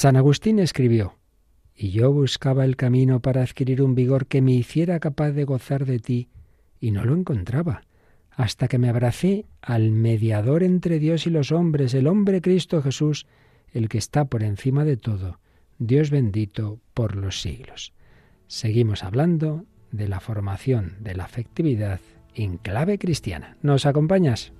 San Agustín escribió, y yo buscaba el camino para adquirir un vigor que me hiciera capaz de gozar de ti, y no lo encontraba, hasta que me abracé al mediador entre Dios y los hombres, el hombre Cristo Jesús, el que está por encima de todo, Dios bendito por los siglos. Seguimos hablando de la formación de la afectividad en clave cristiana. ¿Nos acompañas?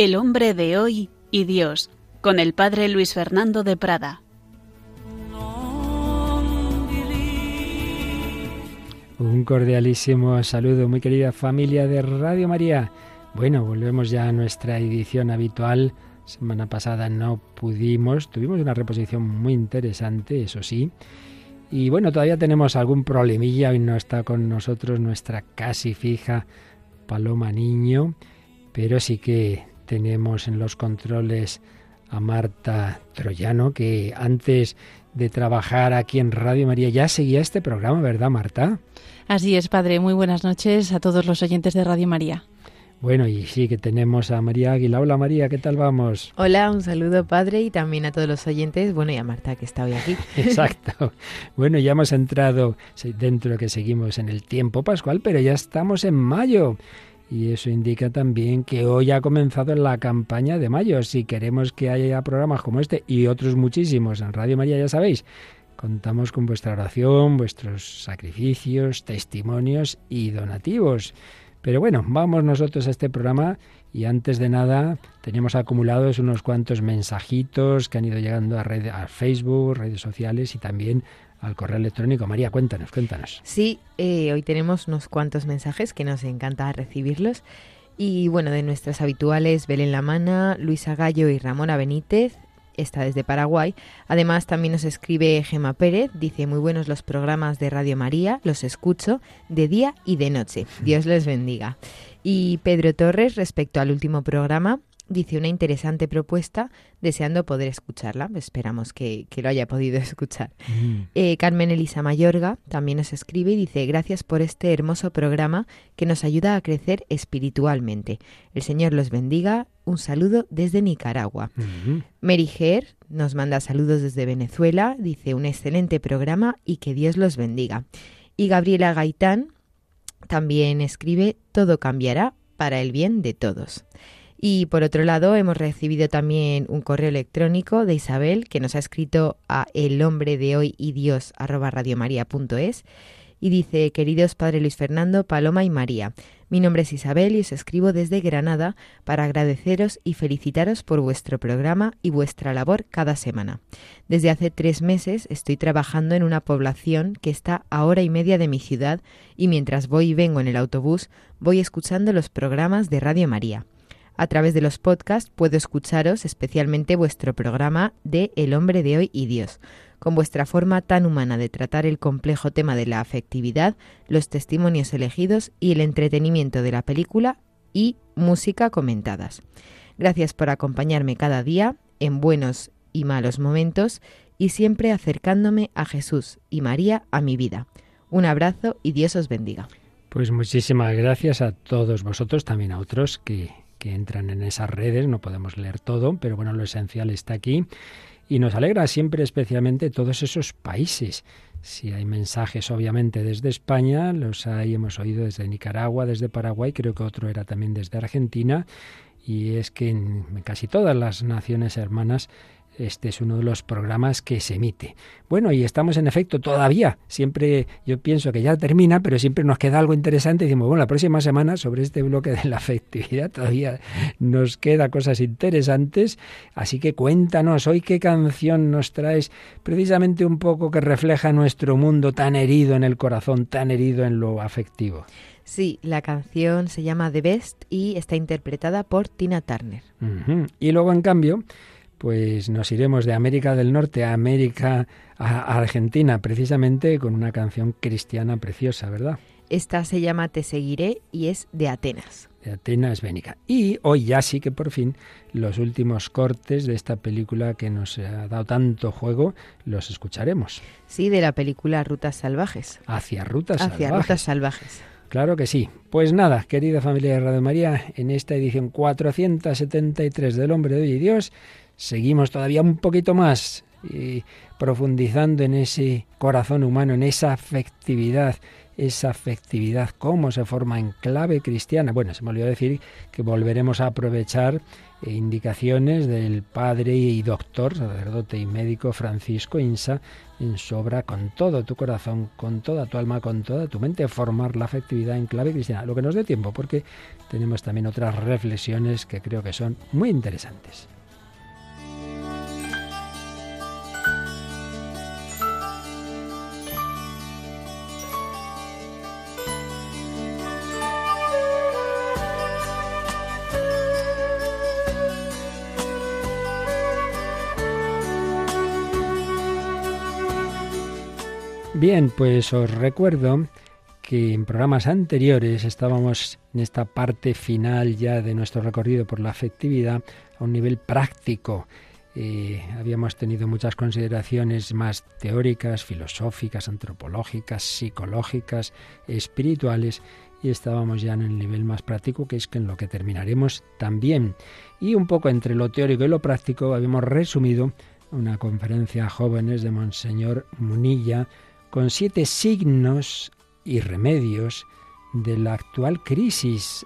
El hombre de hoy y Dios, con el padre Luis Fernando de Prada. Un cordialísimo saludo, muy querida familia de Radio María. Bueno, volvemos ya a nuestra edición habitual. Semana pasada no pudimos, tuvimos una reposición muy interesante, eso sí. Y bueno, todavía tenemos algún problemilla, hoy no está con nosotros nuestra casi fija Paloma Niño, pero sí que tenemos en los controles a Marta Troyano, que antes de trabajar aquí en Radio María ya seguía este programa, ¿verdad, Marta? Así es, padre. Muy buenas noches a todos los oyentes de Radio María. Bueno, y sí que tenemos a María Águila. Hola María, ¿qué tal vamos? Hola, un saludo padre y también a todos los oyentes. Bueno, y a Marta que está hoy aquí. Exacto. Bueno, ya hemos entrado dentro que seguimos en el tiempo pascual, pero ya estamos en mayo. Y eso indica también que hoy ha comenzado la campaña de mayo. Si queremos que haya programas como este y otros muchísimos en Radio María, ya sabéis, contamos con vuestra oración, vuestros sacrificios, testimonios y donativos. Pero bueno, vamos nosotros a este programa y antes de nada tenemos acumulados unos cuantos mensajitos que han ido llegando a, red, a Facebook, redes sociales y también al correo electrónico. María, cuéntanos, cuéntanos. Sí, eh, hoy tenemos unos cuantos mensajes que nos encanta recibirlos. Y bueno, de nuestras habituales, Belén Lamana, Luisa Gallo y Ramona Benítez, está desde Paraguay. Además, también nos escribe Gema Pérez, dice muy buenos los programas de Radio María, los escucho de día y de noche. Dios les bendiga. Y Pedro Torres, respecto al último programa, dice una interesante propuesta, deseando poder escucharla. Esperamos que, lo haya podido escuchar. Mm. Eh, Carmen Elisa Mayorga también nos escribe y dice, gracias por este hermoso programa que nos ayuda a crecer espiritualmente. El Señor los bendiga. Un saludo desde Nicaragua. Mm-hmm. Mary Ger nos manda saludos desde Venezuela, dice un excelente programa y que Dios los bendiga. Y Gabriela Gaitán también escribe, todo cambiará para el bien de todos. Y por otro lado, hemos recibido también un correo electrónico de Isabel que nos ha escrito a el hombre de hoy y Dios y dice, queridos Padre Luis Fernando, Paloma y María, mi nombre es Isabel y os escribo desde Granada para agradeceros y felicitaros por vuestro programa y vuestra labor cada semana. Desde hace tres meses estoy trabajando en una población que está a hora y media de mi ciudad y mientras voy y vengo en el autobús voy escuchando los programas de Radio María. A través de los podcasts puedo escucharos especialmente vuestro programa de El hombre de hoy y Dios, con vuestra forma tan humana de tratar el complejo tema de la afectividad, los testimonios elegidos y el entretenimiento de la película y música comentadas. Gracias por acompañarme cada día en buenos y malos momentos y siempre acercándome a Jesús y María a mi vida. Un abrazo y Dios os bendiga. Pues muchísimas gracias a todos vosotros, también a otros que que entran en esas redes, no podemos leer todo, pero bueno, lo esencial está aquí. Y nos alegra siempre especialmente todos esos países. Si hay mensajes, obviamente, desde España, los hay, hemos oído desde Nicaragua, desde Paraguay, creo que otro era también desde Argentina, y es que en casi todas las naciones hermanas este es uno de los programas que se emite. Bueno, y estamos en efecto todavía. Siempre yo pienso que ya termina, pero siempre nos queda algo interesante. Decimos, bueno, la próxima semana sobre este bloque de la afectividad todavía nos queda cosas interesantes. Así que cuéntanos hoy qué canción nos traes precisamente un poco que refleja nuestro mundo tan herido en el corazón, tan herido en lo afectivo. Sí, la canción se llama The Best y está interpretada por Tina Turner. Y luego, en cambio, pues nos iremos de América del Norte a América, a Argentina, precisamente con una canción cristiana preciosa, ¿verdad? Esta se llama Te seguiré y es de Atenas. De Atenas Bénica. Y hoy ya sí que por fin los últimos cortes de esta película que nos ha dado tanto juego los escucharemos. Sí, de la película Rutas Salvajes. Hacia Rutas Hacia Salvajes. Rutas Salvajes. Claro que sí. Pues nada, querida familia de Radio María, en esta edición 473 del Hombre de Hoy y Dios, seguimos todavía un poquito más y profundizando en ese corazón humano, en esa afectividad, esa afectividad, cómo se forma en clave cristiana. Bueno, se me olvidó decir que volveremos a aprovechar eh, indicaciones del padre y doctor, sacerdote y médico Francisco Insa en su obra Con todo tu corazón, con toda tu alma, con toda tu mente, formar la afectividad en clave cristiana. Lo que nos dé tiempo, porque tenemos también otras reflexiones que creo que son muy interesantes. Bien, pues os recuerdo que en programas anteriores estábamos en esta parte final ya de nuestro recorrido por la afectividad a un nivel práctico. Eh, habíamos tenido muchas consideraciones más teóricas, filosóficas, antropológicas, psicológicas, espirituales y estábamos ya en el nivel más práctico que es en lo que terminaremos también. Y un poco entre lo teórico y lo práctico habíamos resumido una conferencia a jóvenes de Monseñor Munilla con siete signos y remedios de la actual crisis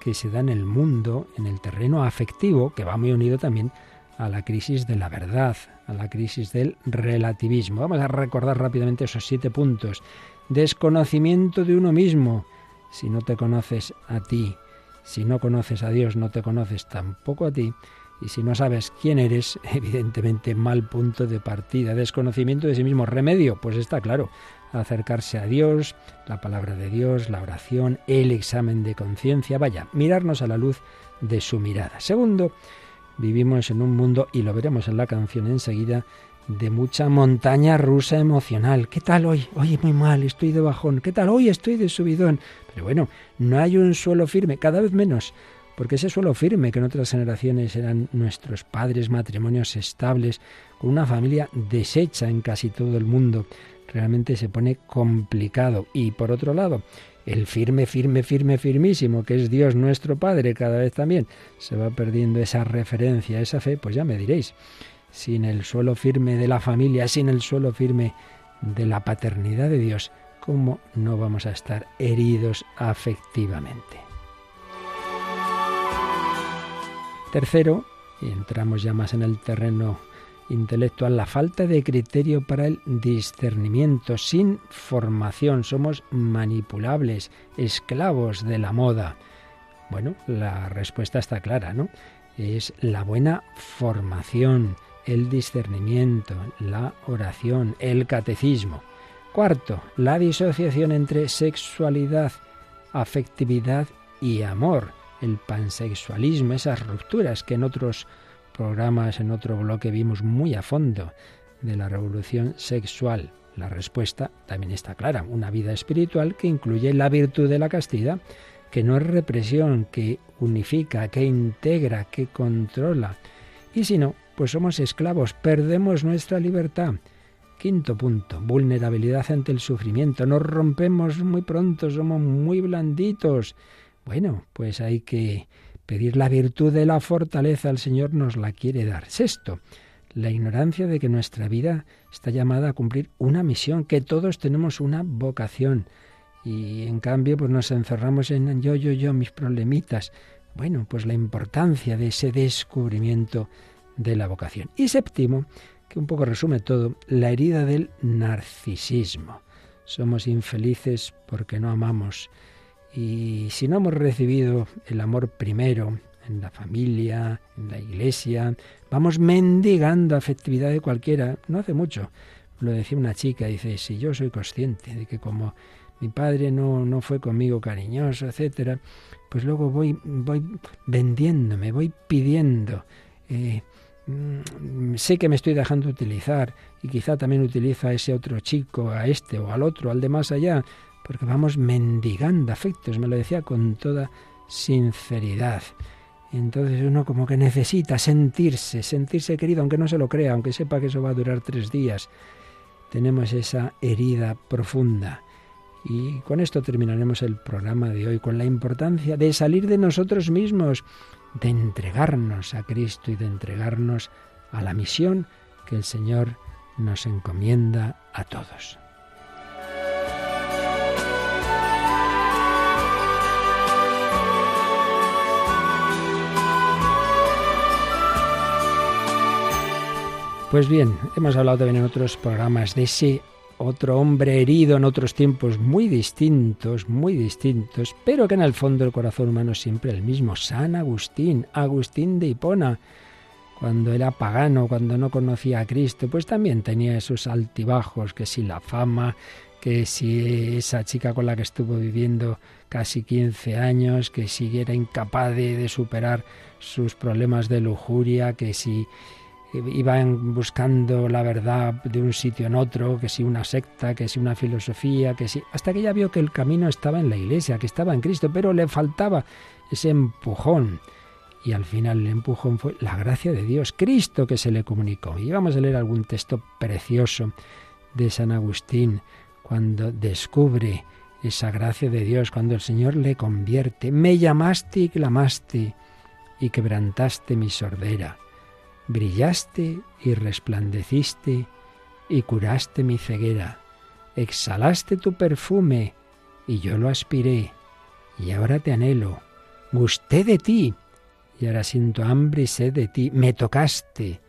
que se da en el mundo, en el terreno afectivo, que va muy unido también a la crisis de la verdad, a la crisis del relativismo. Vamos a recordar rápidamente esos siete puntos. Desconocimiento de uno mismo. Si no te conoces a ti, si no conoces a Dios, no te conoces tampoco a ti. Y si no sabes quién eres, evidentemente mal punto de partida. Desconocimiento de sí mismo. Remedio, pues está claro. Acercarse a Dios, la palabra de Dios, la oración, el examen de conciencia. Vaya, mirarnos a la luz de su mirada. Segundo, vivimos en un mundo, y lo veremos en la canción enseguida, de mucha montaña rusa emocional. ¿Qué tal hoy? Oye, muy mal, estoy de bajón. ¿Qué tal hoy? Estoy de subidón. Pero bueno, no hay un suelo firme, cada vez menos porque ese suelo firme que en otras generaciones eran nuestros padres, matrimonios estables, con una familia deshecha en casi todo el mundo, realmente se pone complicado. Y por otro lado, el firme, firme, firme, firmísimo, que es Dios nuestro Padre, cada vez también se va perdiendo esa referencia, esa fe, pues ya me diréis, sin el suelo firme de la familia, sin el suelo firme de la paternidad de Dios, ¿cómo no vamos a estar heridos afectivamente? Tercero, y entramos ya más en el terreno intelectual, la falta de criterio para el discernimiento, sin formación, somos manipulables, esclavos de la moda. Bueno, la respuesta está clara, ¿no? Es la buena formación, el discernimiento, la oración, el catecismo. Cuarto, la disociación entre sexualidad, afectividad y amor el pansexualismo, esas rupturas que en otros programas, en otro bloque vimos muy a fondo de la revolución sexual. La respuesta también está clara, una vida espiritual que incluye la virtud de la castidad, que no es represión, que unifica, que integra, que controla. Y si no, pues somos esclavos, perdemos nuestra libertad. Quinto punto, vulnerabilidad ante el sufrimiento. Nos rompemos muy pronto, somos muy blanditos. Bueno, pues hay que pedir la virtud de la fortaleza, el Señor nos la quiere dar. Sexto, la ignorancia de que nuestra vida está llamada a cumplir una misión, que todos tenemos una vocación. Y en cambio, pues nos encerramos en yo, yo, yo, mis problemitas. Bueno, pues la importancia de ese descubrimiento de la vocación. Y séptimo, que un poco resume todo, la herida del narcisismo. Somos infelices porque no amamos y si no hemos recibido el amor primero en la familia, en la iglesia, vamos mendigando afectividad de cualquiera. No hace mucho lo decía una chica, dice, si yo soy consciente de que como mi padre no, no fue conmigo cariñoso, etcétera, pues luego voy, voy vendiéndome, voy pidiendo. Eh, mm, sé que me estoy dejando utilizar y quizá también utilizo a ese otro chico, a este o al otro, al de más allá, porque vamos mendigando afectos, me lo decía con toda sinceridad. Entonces uno como que necesita sentirse, sentirse querido, aunque no se lo crea, aunque sepa que eso va a durar tres días. Tenemos esa herida profunda. Y con esto terminaremos el programa de hoy, con la importancia de salir de nosotros mismos, de entregarnos a Cristo y de entregarnos a la misión que el Señor nos encomienda a todos. Pues bien, hemos hablado también en otros programas de ese otro hombre herido en otros tiempos muy distintos, muy distintos, pero que en el fondo el corazón humano es siempre el mismo. San Agustín, Agustín de Hipona, cuando era pagano, cuando no conocía a Cristo, pues también tenía esos altibajos, que si la fama, que si esa chica con la que estuvo viviendo casi 15 años, que si era incapaz de, de superar sus problemas de lujuria, que si iban buscando la verdad de un sitio en otro, que si una secta, que si una filosofía, que si hasta que ella vio que el camino estaba en la iglesia, que estaba en Cristo, pero le faltaba ese empujón. Y al final el empujón fue la gracia de Dios, Cristo que se le comunicó. Y vamos a leer algún texto precioso de San Agustín cuando descubre esa gracia de Dios, cuando el Señor le convierte. Me llamaste y clamaste y quebrantaste mi sordera brillaste y resplandeciste y curaste mi ceguera, exhalaste tu perfume y yo lo aspiré, y ahora te anhelo, gusté de ti, y ahora siento hambre y sed de ti, me tocaste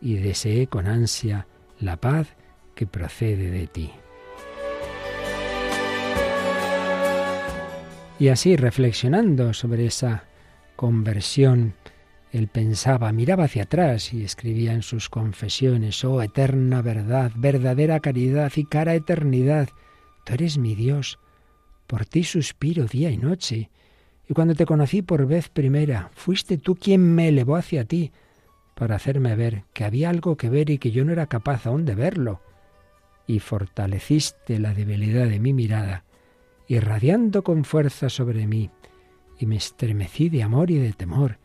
y deseé con ansia la paz que procede de ti. Y así, reflexionando sobre esa conversión él pensaba, miraba hacia atrás y escribía en sus confesiones, oh eterna verdad, verdadera caridad y cara eternidad, tú eres mi Dios, por ti suspiro día y noche. Y cuando te conocí por vez primera, fuiste tú quien me elevó hacia ti, para hacerme ver que había algo que ver y que yo no era capaz aún de verlo. Y fortaleciste la debilidad de mi mirada, irradiando con fuerza sobre mí, y me estremecí de amor y de temor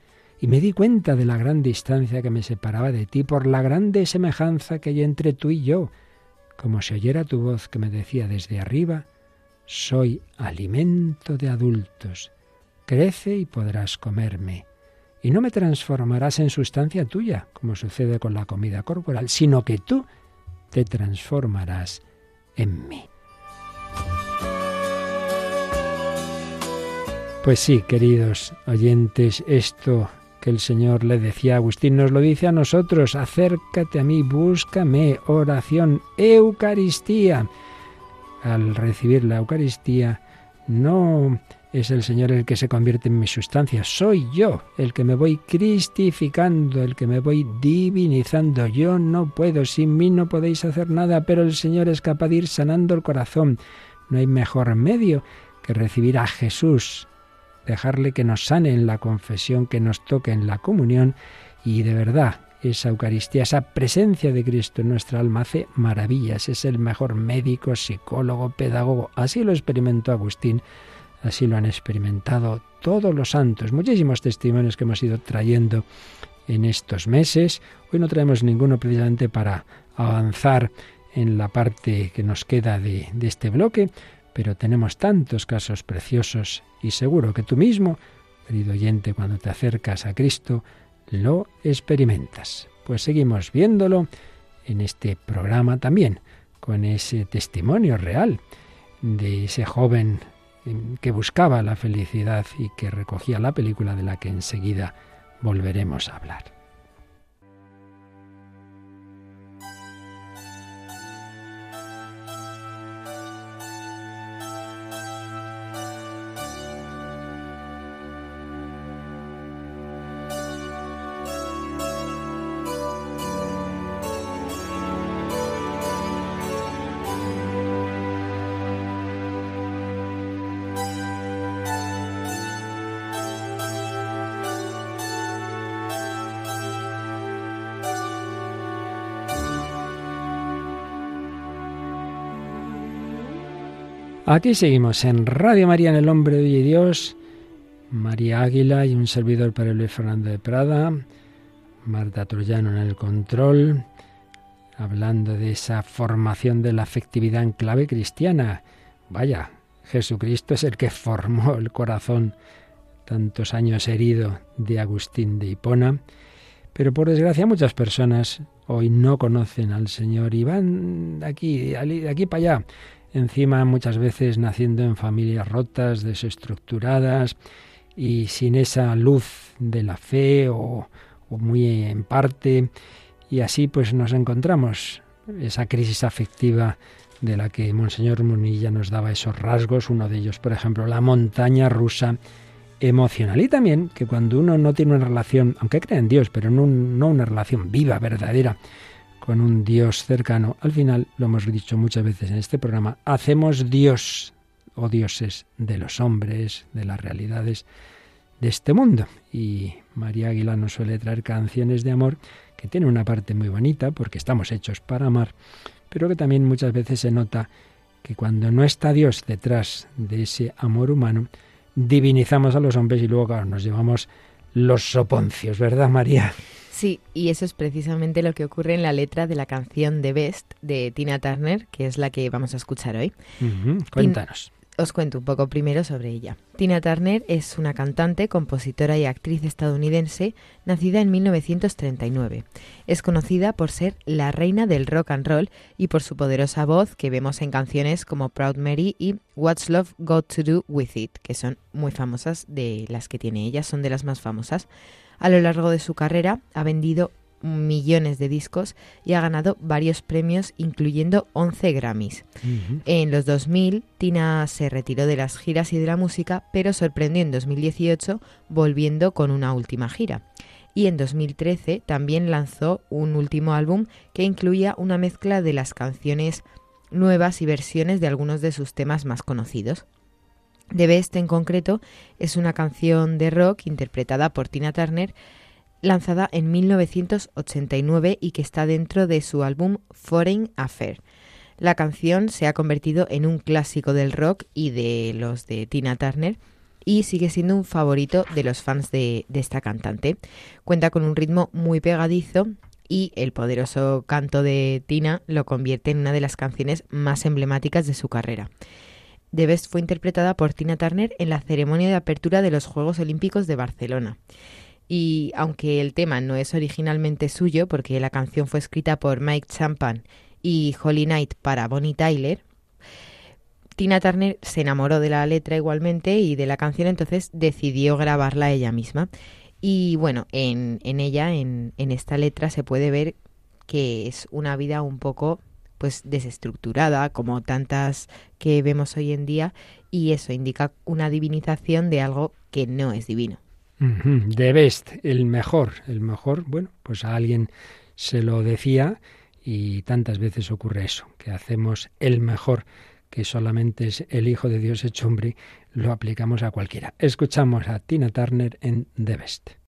y me di cuenta de la gran distancia que me separaba de ti por la grande semejanza que hay entre tú y yo, como si oyera tu voz que me decía desde arriba, soy alimento de adultos, crece y podrás comerme, y no me transformarás en sustancia tuya, como sucede con la comida corporal, sino que tú te transformarás en mí. Pues sí, queridos oyentes, esto el Señor le decía a Agustín, nos lo dice a nosotros, acércate a mí, búscame, oración, Eucaristía. Al recibir la Eucaristía, no es el Señor el que se convierte en mi sustancia, soy yo el que me voy cristificando, el que me voy divinizando. Yo no puedo, sin mí no podéis hacer nada, pero el Señor es capaz de ir sanando el corazón. No hay mejor medio que recibir a Jesús dejarle que nos sane en la confesión, que nos toque en la comunión y de verdad esa Eucaristía, esa presencia de Cristo en nuestra alma hace maravillas, es el mejor médico, psicólogo, pedagogo. Así lo experimentó Agustín, así lo han experimentado todos los santos. Muchísimos testimonios que hemos ido trayendo en estos meses. Hoy no traemos ninguno precisamente para avanzar en la parte que nos queda de, de este bloque, pero tenemos tantos casos preciosos y seguro que tú mismo, querido oyente, cuando te acercas a Cristo, lo experimentas. Pues seguimos viéndolo en este programa también, con ese testimonio real de ese joven que buscaba la felicidad y que recogía la película de la que enseguida volveremos a hablar. Aquí seguimos en Radio María en el Hombre de Dios. María Águila y un servidor para Luis Fernando de Prada. Marta Troyano en el control. Hablando de esa formación de la afectividad en clave cristiana. Vaya, Jesucristo es el que formó el corazón tantos años herido de Agustín de Hipona. Pero por desgracia muchas personas hoy no conocen al Señor y van de aquí, de aquí para allá encima muchas veces naciendo en familias rotas, desestructuradas y sin esa luz de la fe o, muy en parte y así pues nos encontramos esa crisis afectiva de la que Monseñor Munilla nos daba esos rasgos, uno de ellos, por ejemplo, la montaña rusa emocional. Y también que cuando uno no tiene una relación, aunque cree en Dios, pero no, no una relación viva, verdadera, con un Dios cercano, al final, lo hemos dicho muchas veces en este programa, hacemos Dios o dioses de los hombres, de las realidades de este mundo. Y María Águila nos suele traer canciones de amor que tienen una parte muy bonita porque estamos hechos para amar, pero que también muchas veces se nota que cuando no está Dios detrás de ese amor humano, divinizamos a los hombres y luego nos llevamos los soponcios, ¿verdad María? Sí, y eso es precisamente lo que ocurre en la letra de la canción The Best de Tina Turner, que es la que vamos a escuchar hoy. Cuéntanos. os cuento un poco primero sobre ella. Tina Turner es una cantante, compositora y actriz estadounidense nacida en 1939. Es conocida por ser la reina del rock and roll y por su poderosa voz que vemos en canciones como Proud Mary y What's Love Got to Do With It, que son muy famosas de las que tiene ella, son de las más famosas. A lo largo de su carrera ha vendido millones de discos y ha ganado varios premios, incluyendo 11 Grammys. En los 2000, Tina se retiró de las giras y de la música, pero sorprendió en 2018 volviendo con una última gira. Y en 2013 también lanzó un último álbum que incluía una mezcla de las canciones nuevas y versiones de algunos de sus temas más conocidos. The Best en concreto es una canción de rock interpretada por Tina Turner lanzada en 1989 y que está dentro de su álbum Foreign Affair. La canción se ha convertido en un clásico del rock y de los de Tina Turner y sigue siendo un favorito de los fans de, de esta cantante. Cuenta con un ritmo muy pegadizo y el poderoso canto de Tina lo convierte en una de las canciones más emblemáticas de su carrera. The Best fue interpretada por Tina Turner en la ceremonia de apertura de los Juegos Olímpicos de Barcelona. Y aunque el tema no es originalmente suyo, porque la canción fue escrita por Mike Champan y Holly Knight para Bonnie Tyler, Tina Turner se enamoró de la letra igualmente y de la canción, entonces decidió grabarla ella misma. Y bueno, en, en ella, en, en esta letra, se puede ver que es una vida un poco pues desestructurada como tantas que vemos hoy en día y eso indica una divinización de algo que no es divino. The best, el mejor, el mejor, bueno, pues a alguien se lo decía y tantas veces ocurre eso, que hacemos el mejor, que solamente es el Hijo de Dios hecho hombre, lo aplicamos a cualquiera. Escuchamos a Tina Turner en The Best.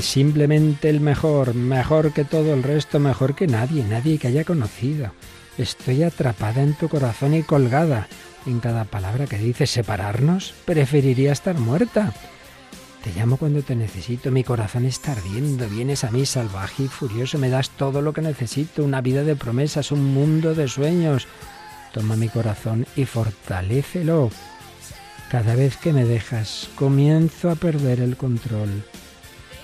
Simplemente el mejor, mejor que todo el resto, mejor que nadie, nadie que haya conocido. Estoy atrapada en tu corazón y colgada en cada palabra que dices. ¿Separarnos? Preferiría estar muerta. Te llamo cuando te necesito, mi corazón está ardiendo, vienes a mí salvaje y furioso, me das todo lo que necesito, una vida de promesas, un mundo de sueños. Toma mi corazón y fortalécelo. Cada vez que me dejas, comienzo a perder el control.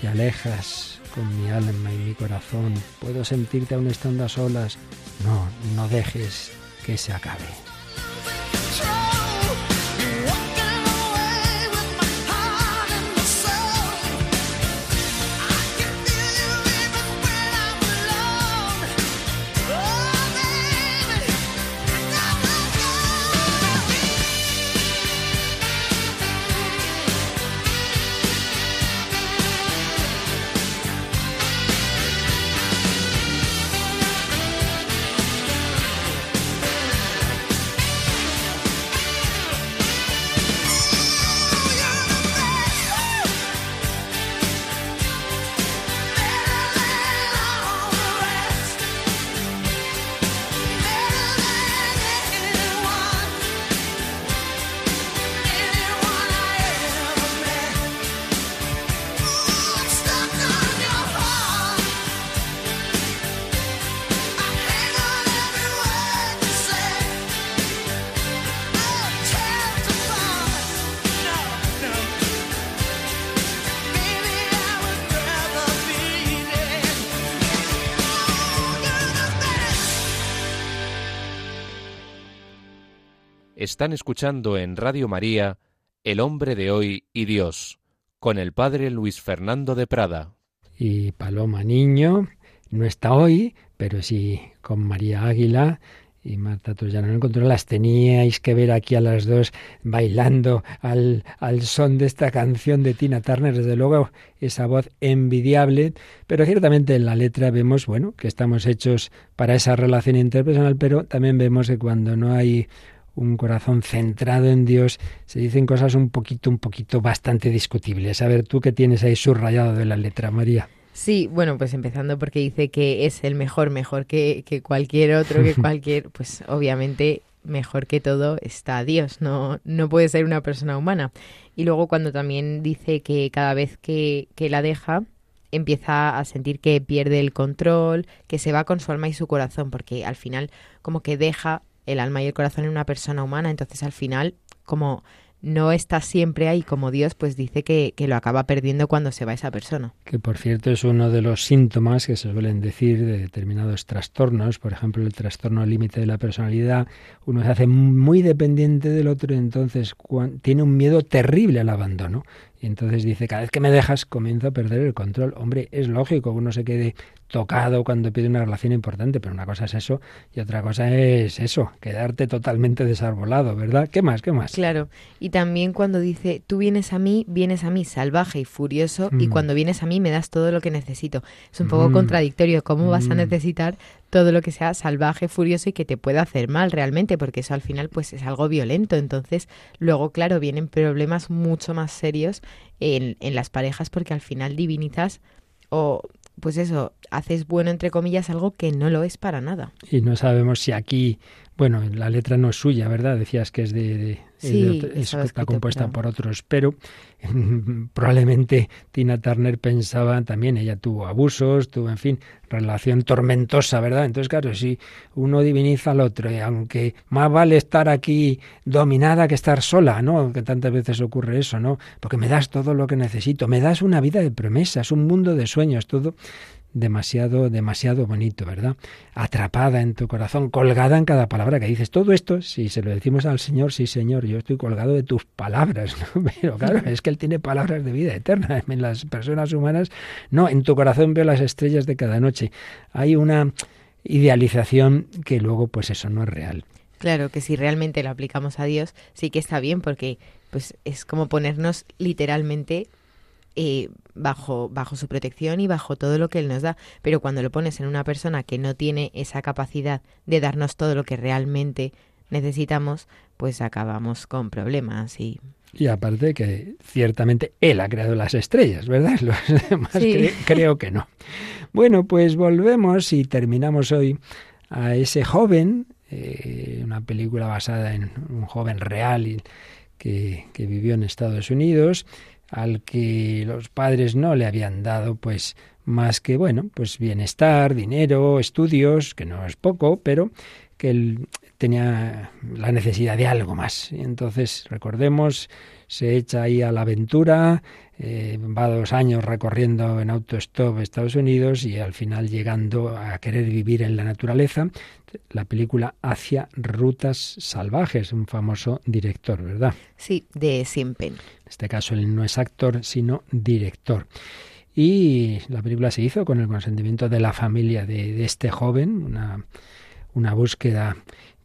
Alejas con mi alma y mi corazón. Puedo sentirte aún estando a solas. No, no dejes que se acabe. Están escuchando en Radio María El hombre de hoy y Dios, con el padre Luis Fernando de Prada. Y Paloma Niño no está hoy, pero sí con María Águila y Marta ya no encontró, las teníais que ver aquí a las dos bailando al, al, son de esta canción de Tina Turner, desde luego esa voz envidiable, pero ciertamente en la letra vemos, bueno, que estamos hechos para esa relación interpersonal, pero también vemos que cuando no hay un corazón centrado en Dios, se dicen cosas un poquito, un poquito bastante discutibles. A ver, tú qué tienes ahí subrayado de la letra, María. Sí, bueno, pues empezando porque dice que es el mejor, mejor que, que cualquier otro, que cualquier, pues obviamente mejor que todo está Dios, no, no puede ser una persona humana. Y luego cuando también dice que cada vez que, que la deja, empieza a sentir que pierde el control, que se va con su alma y su corazón, porque al final como que deja el alma y el corazón en una persona humana, entonces al final, como no está siempre ahí como Dios, pues dice que, que, lo acaba perdiendo cuando se va esa persona. Que por cierto es uno de los síntomas que se suelen decir de determinados trastornos, por ejemplo el trastorno límite de la personalidad, uno se hace muy dependiente del otro y entonces tiene un miedo terrible al abandono. Y entonces dice, cada vez que me dejas comienzo a perder el control. Hombre, es lógico que uno se quede tocado cuando pide una relación importante, pero una cosa es eso y otra cosa es eso, quedarte totalmente desarbolado, ¿verdad? ¿Qué más? ¿Qué más? Claro, y también cuando dice, tú vienes a mí, vienes a mí salvaje y furioso, y mm. cuando vienes a mí me das todo lo que necesito. Es un poco mm. contradictorio, ¿cómo vas a mm. necesitar todo lo que sea salvaje, furioso y que te pueda hacer mal realmente, porque eso al final pues es algo violento. Entonces, luego, claro, vienen problemas mucho más serios en, en las parejas porque al final divinizas o pues eso, haces bueno entre comillas algo que no lo es para nada. Y no sabemos si aquí, bueno, la letra no es suya, ¿verdad? Decías que es de, sí, está compuesta por otros, pero probablemente Tina Turner pensaba también, ella tuvo abusos, tuvo, en fin, relación tormentosa, ¿verdad? Entonces, claro, si uno diviniza al otro, y aunque más vale estar aquí dominada que estar sola, ¿no? Que tantas veces ocurre eso, ¿no? Porque me das todo lo que necesito, me das una vida de promesas, un mundo de sueños, todo demasiado, demasiado bonito, ¿verdad? Atrapada en tu corazón, colgada en cada palabra que dices. Todo esto, si se lo decimos al Señor, sí, Señor, yo estoy colgado de tus palabras, ¿no? Pero claro, es que Él tiene palabras de vida eterna. En las personas humanas, no, en tu corazón veo las estrellas de cada noche. Hay una idealización que luego, pues eso no es real. Claro, que si realmente lo aplicamos a Dios, sí que está bien, porque pues es como ponernos literalmente eh, bajo, bajo su protección y bajo todo lo que Él nos da. Pero cuando lo pones en una persona que no tiene esa capacidad de darnos todo lo que realmente necesitamos, pues acabamos con problemas y Y aparte que ciertamente él ha creado las estrellas, ¿verdad? Los demás creo que no. Bueno, pues volvemos y terminamos hoy a ese joven, eh, una película basada en un joven real que, que vivió en Estados Unidos, al que los padres no le habían dado pues más que bueno, pues bienestar, dinero, estudios, que no es poco, pero que él tenía la necesidad de algo más. Y entonces, recordemos, se echa ahí a la aventura, eh, va dos años recorriendo en autostop Estados Unidos y al final llegando a querer vivir en la naturaleza. La película Hacia Rutas Salvajes, un famoso director, ¿verdad? Sí, de Siempen. En este caso él no es actor, sino director. Y la película se hizo con el consentimiento de la familia de, este joven, una, una búsqueda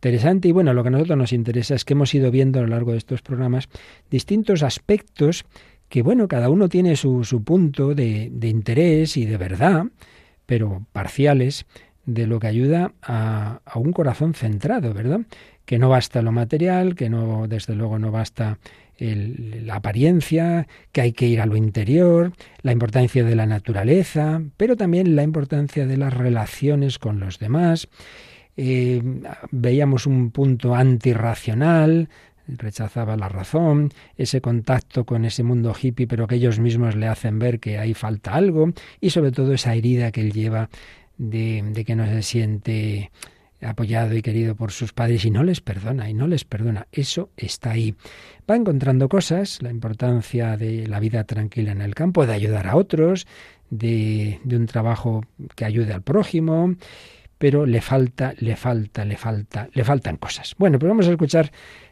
interesante. Y bueno, lo que a nosotros nos interesa es que hemos ido viendo a lo largo de estos programas distintos aspectos que, bueno, cada uno tiene su, su punto de, de, interés y de verdad, pero parciales, de lo que ayuda a, a un corazón centrado, ¿verdad? Que no basta lo material, que no, desde luego, no basta la apariencia, que hay que ir a lo interior, la importancia de la naturaleza, pero también la importancia de las relaciones con los demás. Eh, veíamos un punto antirracional, rechazaba la razón, ese contacto con ese mundo hippie, pero que ellos mismos le hacen ver que ahí falta algo, y sobre todo esa herida que él lleva de, que no se siente apoyado y querido por sus padres y no les perdona y no les perdona. Eso está ahí. Va encontrando cosas, la importancia de la vida tranquila en el campo, de ayudar a otros, de, de un trabajo que ayude al prójimo, pero le falta, le falta, le falta, le faltan cosas. Bueno, pues vamos a escuchar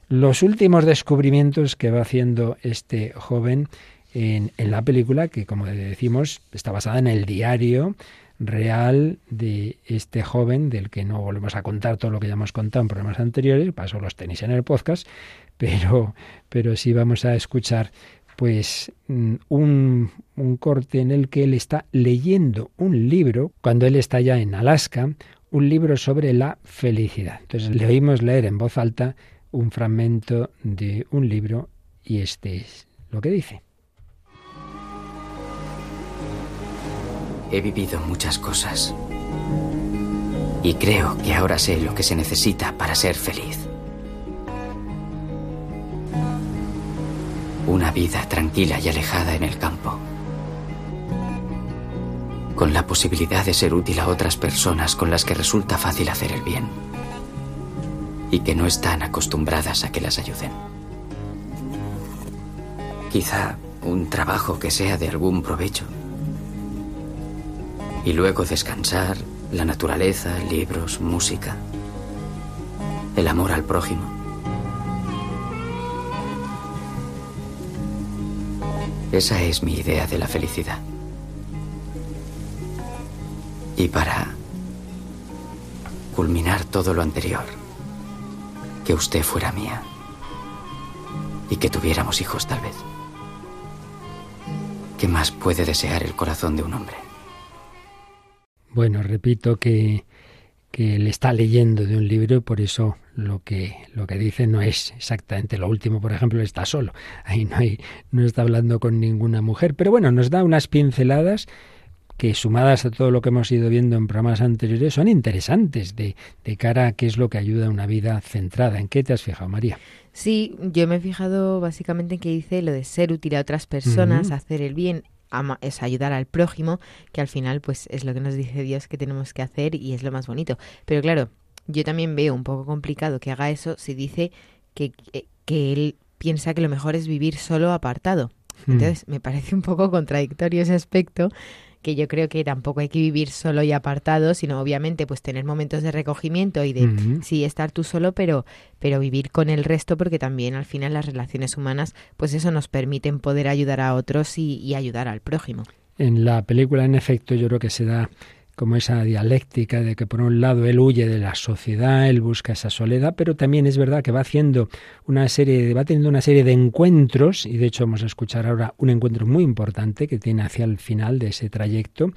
los últimos descubrimientos que va haciendo este joven en, en la película, que como decimos, está basada en el diario real de este joven, del que no volvemos a contar todo lo que ya hemos contado en programas anteriores, paso los tenéis en el podcast, pero, pero sí vamos a escuchar pues mm, un, un corte en el que él está leyendo un libro, cuando él está ya en Alaska, un libro sobre la felicidad. Entonces le oímos leer en voz alta un fragmento de un libro y este es lo que dice. He vivido muchas cosas. Y creo que ahora sé lo que se necesita para ser feliz. Una vida tranquila y alejada en el campo. Con la posibilidad de ser útil a otras personas con las que resulta fácil hacer el bien. Y que no están acostumbradas a que las ayuden. Quizá un trabajo que sea de algún provecho y luego descansar, la naturaleza, libros, música, el amor al prójimo. Esa es mi idea de la felicidad. Y para culminar todo lo anterior, que usted fuera mía y que tuviéramos hijos tal vez. ¿Qué más puede desear el corazón de un hombre? Bueno, repito que, que le está leyendo de un libro y por eso lo que, lo que dice no es exactamente lo último. Por ejemplo, está solo. Ahí no, hay, no está hablando con ninguna mujer. Pero bueno, nos da unas pinceladas que sumadas a todo lo que hemos ido viendo en programas anteriores son interesantes de, de cara a qué es lo que ayuda a una vida centrada. ¿En qué te has fijado, María? Sí, yo me he fijado básicamente en que dice lo de ser útil a otras personas, hacer el bien es ayudar al prójimo, que al final pues es lo que nos dice Dios que tenemos que hacer y es lo más bonito. Pero claro, yo también veo un poco complicado que haga eso si dice que, que él piensa que lo mejor es vivir solo apartado. Hmm. Entonces, me parece un poco contradictorio ese aspecto que yo creo que tampoco hay que vivir solo y apartado, sino obviamente pues tener momentos de recogimiento y de sí estar tú solo, pero pero vivir con el resto porque también al final las relaciones humanas pues eso nos permiten poder ayudar a otros y, y ayudar al prójimo. En la película, en efecto, yo creo que se da como esa dialéctica de que por un lado él huye de la sociedad, él busca esa soledad, pero también es verdad que va haciendo una serie, va teniendo una serie de encuentros, y de hecho vamos a escuchar ahora un encuentro muy importante que tiene hacia el final de ese trayecto,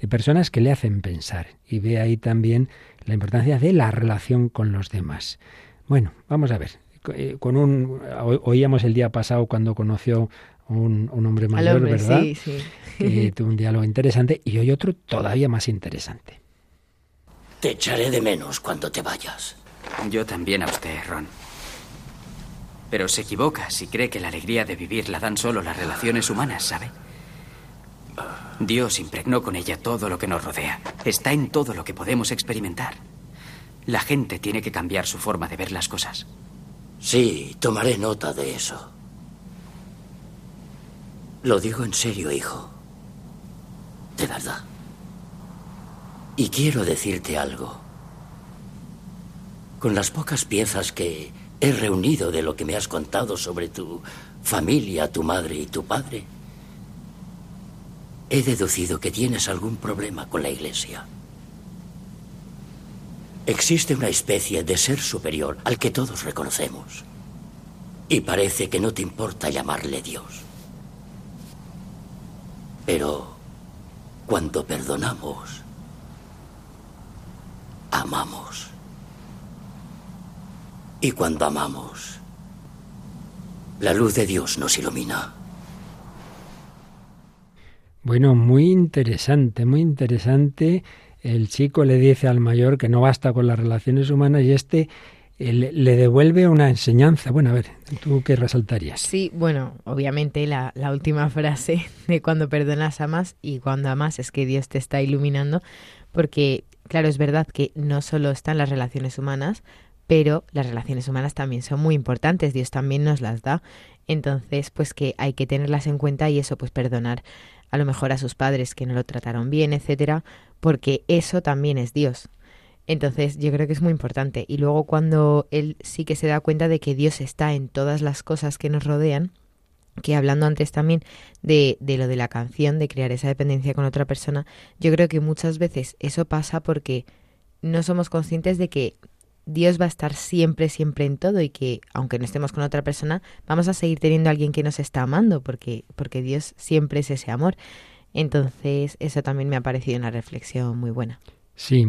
de personas que le hacen pensar, y ve ahí también la importancia de la relación con los demás. Bueno, vamos a ver, eh, con un oíamos el día pasado cuando conoció un, un hombre mayor, ¿verdad? Sí, sí. Que tuvo un diálogo interesante y hoy otro todavía más interesante. Te echaré de menos cuando te vayas. Yo también a usted, Ron. Pero se equivoca si cree que la alegría de vivir la dan solo las relaciones humanas, ¿sabe? Dios impregnó con ella todo lo que nos rodea. Está en todo lo que podemos experimentar. La gente tiene que cambiar su forma de ver las cosas. Sí, tomaré nota de eso. Lo digo en serio, hijo. De verdad. Y quiero decirte algo. Con las pocas piezas que he reunido de lo que me has contado sobre tu familia, tu madre y tu padre, he deducido que tienes algún problema con la iglesia. Existe una especie de ser superior al que todos reconocemos. Y parece que no te importa llamarle Dios. Pero cuando perdonamos, amamos. Y cuando amamos, la luz de Dios nos ilumina. Bueno, muy interesante, muy interesante el chico le dice al mayor que no basta con las relaciones humanas y este le devuelve una enseñanza. Bueno, a ver, ¿tú qué resaltarías? Sí, bueno, obviamente la, la, última frase de cuando perdonas amas y cuando amas es que Dios te está iluminando, porque claro, es verdad que no solo están las relaciones humanas, pero las relaciones humanas también son muy importantes, Dios también nos las da. Entonces, pues que hay que tenerlas en cuenta y eso, pues perdonar a lo mejor a sus padres que no lo trataron bien, etcétera, porque eso también es Dios. Entonces yo creo que es muy importante. Y luego cuando él sí que se da cuenta de que Dios está en todas las cosas que nos rodean, que hablando antes también de, de, lo de la canción, de crear esa dependencia con otra persona, yo creo que muchas veces eso pasa porque no somos conscientes de que Dios va a estar siempre, siempre en todo y que aunque no estemos con otra persona, vamos a seguir teniendo a alguien que nos está amando porque, porque Dios siempre es ese amor. Entonces, eso también me ha parecido una reflexión muy buena. Sí,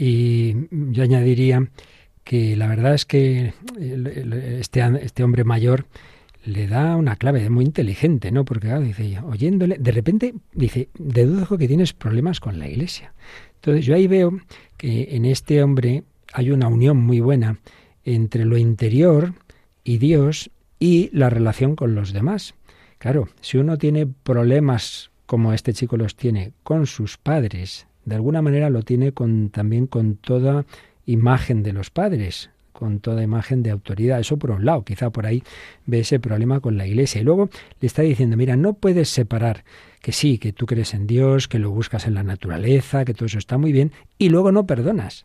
y yo añadiría que la verdad es que este, este hombre mayor le da una clave muy inteligente, ¿no? Porque dice, oyéndole, de repente dice, deduzco que tienes problemas con la iglesia. Entonces yo ahí veo que en este hombre hay una unión muy buena entre lo interior y Dios y la relación con los demás. Claro, si uno tiene problemas como este chico los tiene con sus padres, de alguna manera lo tiene con, también con toda imagen de los padres, con toda imagen de autoridad. Eso por un lado, quizá por ahí ve ese problema con la iglesia. Y luego le está diciendo, mira, no puedes separar que sí, que tú crees en Dios, que lo buscas en la naturaleza, que todo eso está muy bien, y luego no perdonas.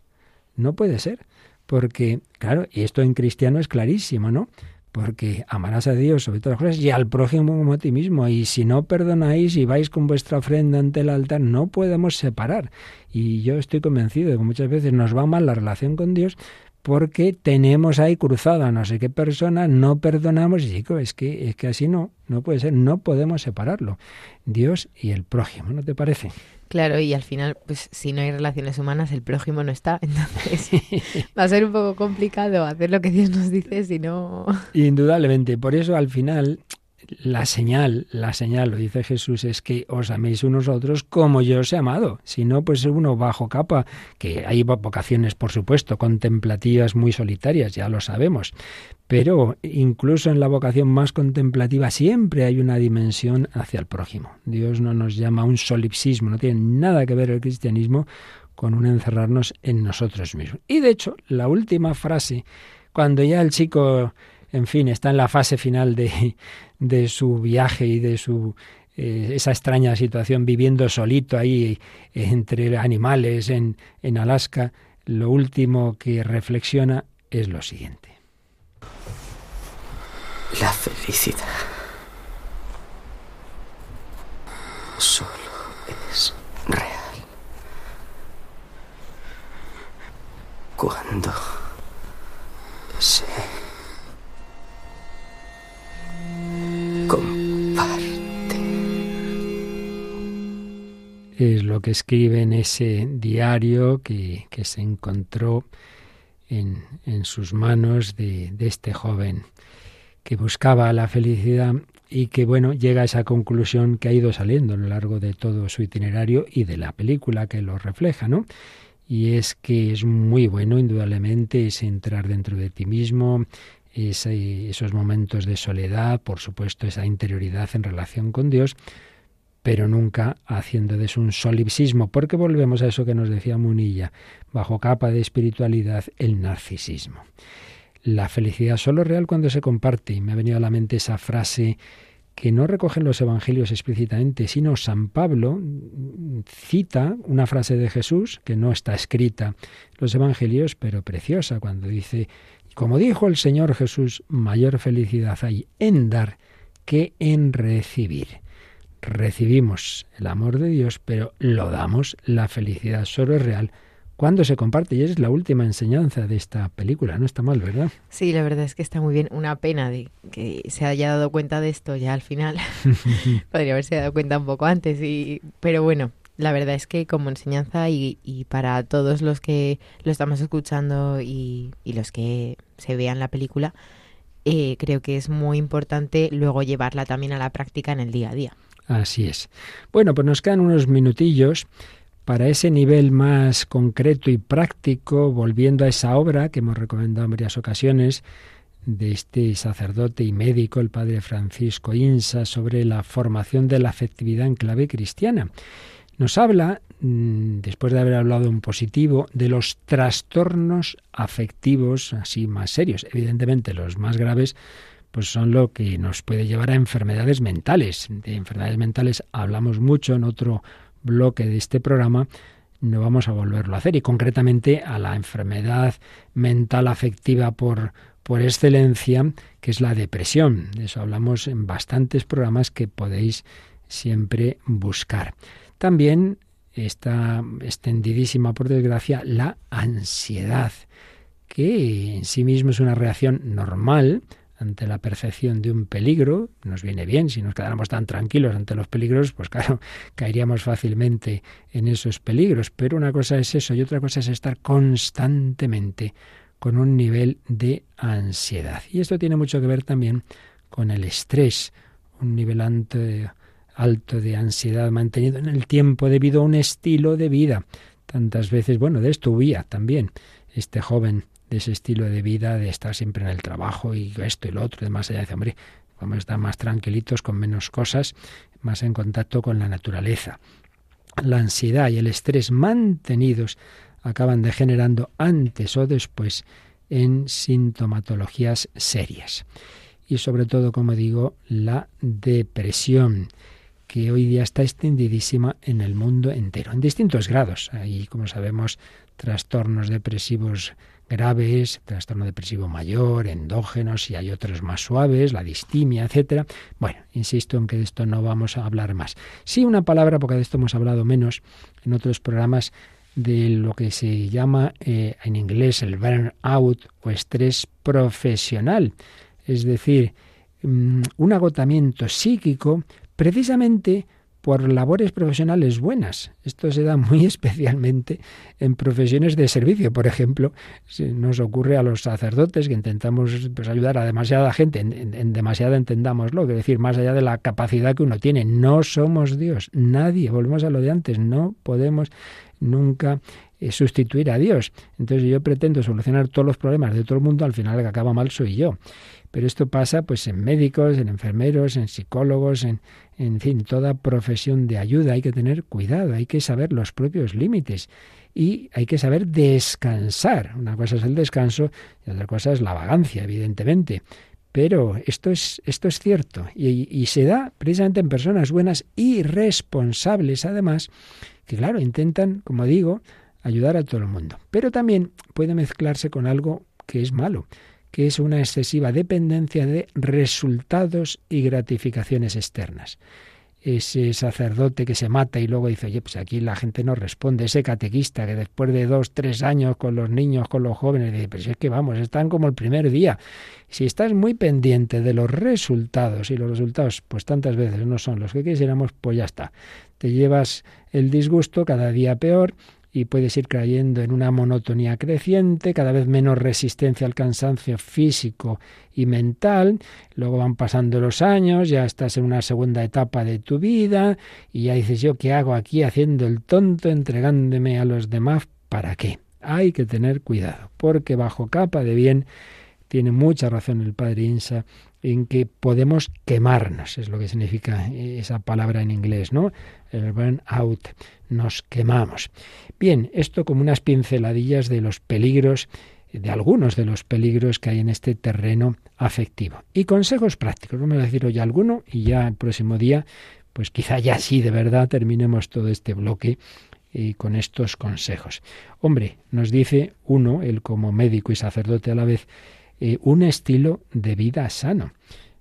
No puede ser. Porque, claro, y esto en cristiano es clarísimo, ¿no? Porque amarás a Dios sobre todas las cosas y al prójimo como a ti mismo. Y si no perdonáis y vais con vuestra ofrenda ante el altar, no podemos separar. Y yo estoy convencido de que muchas veces nos va mal la relación con Dios porque tenemos ahí cruzada no sé qué persona, no perdonamos y digo, es que, es que así no, no puede ser, no podemos separarlo. Dios y el prójimo, ¿no te parece? Claro, y al final, pues si no hay relaciones humanas, el prójimo no está. Entonces va a ser un poco complicado hacer lo que Dios nos dice si no. Indudablemente. Por eso al final la señal, la señal, lo dice Jesús, es que os améis unos a otros como yo os he amado. Si no, pues uno bajo capa, que hay vocaciones, por supuesto, contemplativas muy solitarias, ya lo sabemos. Pero incluso en la vocación más contemplativa siempre hay una dimensión hacia el prójimo. Dios no nos llama a un solipsismo, no tiene nada que ver el cristianismo con un encerrarnos en nosotros mismos. Y de hecho, la última frase, cuando ya el chico en fin, está en la fase final de, su viaje y de su eh, esa extraña situación viviendo solito ahí entre animales en, Alaska, lo último que reflexiona es lo siguiente. La felicidad lo que escribe en ese diario que, se encontró en, sus manos de, de este joven que buscaba la felicidad y que bueno llega a esa conclusión que ha ido saliendo a lo largo de todo su itinerario y de la película que lo refleja, ¿no? Y es que es muy bueno, indudablemente, es entrar dentro de ti mismo, esos momentos de soledad, por supuesto, esa interioridad en relación con Dios, pero nunca haciendo de eso un solipsismo, porque volvemos a eso que nos decía Munilla, bajo capa de espiritualidad, el narcisismo. La felicidad solo es real cuando se comparte, y me ha venido a la mente esa frase que no recogen los evangelios explícitamente, sino San Pablo cita una frase de Jesús que no está escrita en los evangelios, pero preciosa, cuando dice, como dijo el Señor Jesús, mayor felicidad hay en dar que en recibir. Recibimos el amor de Dios, pero lo damos, la felicidad solo es real cuando se comparte. Y es la última enseñanza de esta película. No está mal, ¿verdad? Sí, la verdad es que está muy bien. Una pena de que se haya dado cuenta de esto ya al final. Podría haberse dado cuenta un poco antes. Y... Pero bueno, la verdad es que como enseñanza y, para todos los que lo estamos escuchando y, los que se vean la película, eh, creo que es muy importante luego llevarla también a la práctica en el día a día. Así es. Bueno, pues nos quedan unos minutillos para ese nivel más concreto y práctico, volviendo a esa obra que hemos recomendado en varias ocasiones, de este sacerdote y médico, el padre Francisco Insa, sobre la formación de la afectividad en clave cristiana. Nos habla, mm, después de haber hablado en positivo, de los trastornos afectivos así más serios. Evidentemente, los más graves pues son lo que nos puede llevar a enfermedades mentales. De enfermedades mentales hablamos mucho en otro bloque de este programa, no vamos a volverlo a hacer. Y concretamente a la enfermedad mental afectiva por, por excelencia, que es la depresión. De eso hablamos en bastantes programas que podéis siempre buscar. También está extendidísima, por desgracia, la ansiedad, que en sí mismo es una reacción normal ante la percepción de un peligro, nos viene bien, si nos quedáramos tan tranquilos ante los peligros, pues claro, caeríamos fácilmente en esos peligros, pero una cosa es eso y otra cosa es estar constantemente con un nivel de ansiedad. Y esto tiene mucho que ver también con el estrés, un nivel alto de, ansiedad mantenido en el tiempo debido a un estilo de vida. Tantas veces, bueno, de esto huía también este joven de ese estilo de vida, de estar siempre en el trabajo y esto y lo otro, y demás allá, dice, hombre, vamos a estar más tranquilitos, con menos cosas, más en contacto con la naturaleza. La ansiedad y el estrés mantenidos acaban degenerando antes o después en sintomatologías serias. Y sobre todo, como digo, la depresión, que hoy día está extendidísima en el mundo entero, en distintos grados. Hay, como sabemos, trastornos depresivos graves, trastorno depresivo mayor, endógenos y hay otros más suaves, la distimia, etcétera. Bueno, insisto en que de esto no vamos a hablar más. Sí una palabra, porque de esto hemos hablado menos en otros programas, de lo que se llama eh, en inglés el burnout o estrés profesional. Es decir, mm, un agotamiento psíquico precisamente por labores profesionales buenas. Esto se da muy especialmente en profesiones de servicio. Por ejemplo, nos ocurre a los sacerdotes que intentamos pues, ayudar a demasiada gente, en, demasiado entendámoslo, es decir, más allá de la capacidad que uno tiene. No somos Dios, nadie, volvemos a lo de antes, no podemos nunca sustituir a Dios. Entonces yo pretendo solucionar todos los problemas de todo el mundo, al final el que acaba mal soy yo. Pero esto pasa pues en médicos, en enfermeros, en psicólogos, en, en fin, toda profesión de ayuda. Hay que tener cuidado, hay que saber los propios límites y hay que saber descansar. Una cosa es el descanso y otra cosa es la vagancia, evidentemente. Pero esto es, esto es cierto y, y se da precisamente en personas buenas y responsables, además, que claro, intentan, como digo, ayudar a todo el mundo. Pero también puede mezclarse con algo que es malo, que es una excesiva dependencia de resultados y gratificaciones externas. Ese sacerdote que se mata y luego dice, oye, pues aquí la gente no responde. Ese catequista que después de dos, tres años con los niños, con los jóvenes, dice, pues es que vamos, están como el primer día. Si estás muy pendiente de los resultados y los resultados, pues tantas veces no son los que quisiéramos, pues ya está. Te llevas el disgusto cada día peor y puedes ir cayendo en una monotonía creciente, cada vez menos resistencia al cansancio físico y mental, luego van pasando los años, ya estás en una segunda etapa de tu vida y ya dices yo qué hago aquí haciendo el tonto, entregándome a los demás, ¿para qué? Hay que tener cuidado, porque bajo capa de bien tiene mucha razón el padre Insa en que podemos quemarnos, es lo que significa esa palabra en inglés, ¿no? El burn out, nos quemamos. Bien, esto como unas pinceladillas de los peligros, de algunos de los peligros que hay en este terreno afectivo. Y consejos prácticos, vamos a decir hoy alguno y ya el próximo día, pues quizá ya sí de verdad terminemos todo este bloque y con estos consejos. Hombre, nos dice uno, él como médico y sacerdote a la vez, eh, un estilo de vida sano.